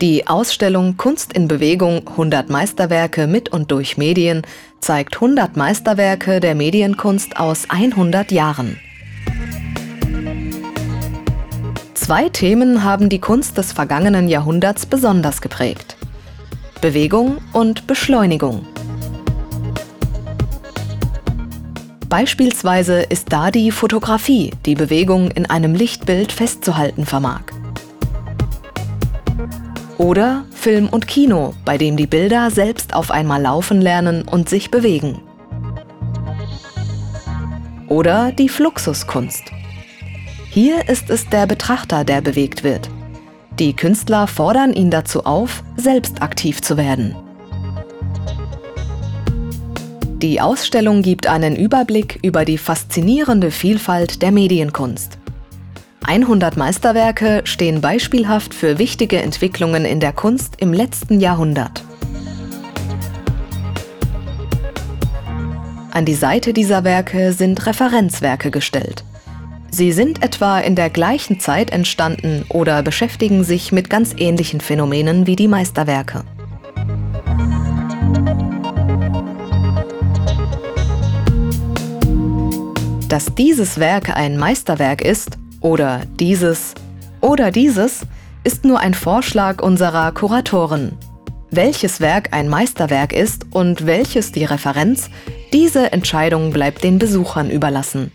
Die Ausstellung Kunst in Bewegung 100 Meisterwerke mit und durch Medien zeigt 100 Meisterwerke der Medienkunst aus 100 Jahren. Zwei Themen haben die Kunst des vergangenen Jahrhunderts besonders geprägt. Bewegung und Beschleunigung. Beispielsweise ist da die Fotografie, die Bewegung in einem Lichtbild festzuhalten vermag. Oder Film und Kino, bei dem die Bilder selbst auf einmal laufen lernen und sich bewegen. Oder die Fluxuskunst. Hier ist es der Betrachter, der bewegt wird. Die Künstler fordern ihn dazu auf, selbst aktiv zu werden. Die Ausstellung gibt einen Überblick über die faszinierende Vielfalt der Medienkunst. 100 Meisterwerke stehen beispielhaft für wichtige Entwicklungen in der Kunst im letzten Jahrhundert. An die Seite dieser Werke sind Referenzwerke gestellt. Sie sind etwa in der gleichen Zeit entstanden oder beschäftigen sich mit ganz ähnlichen Phänomenen wie die Meisterwerke. Dass dieses Werk ein Meisterwerk ist oder dieses oder dieses ist nur ein Vorschlag unserer Kuratoren. Welches Werk ein Meisterwerk ist und welches die Referenz, diese Entscheidung bleibt den Besuchern überlassen.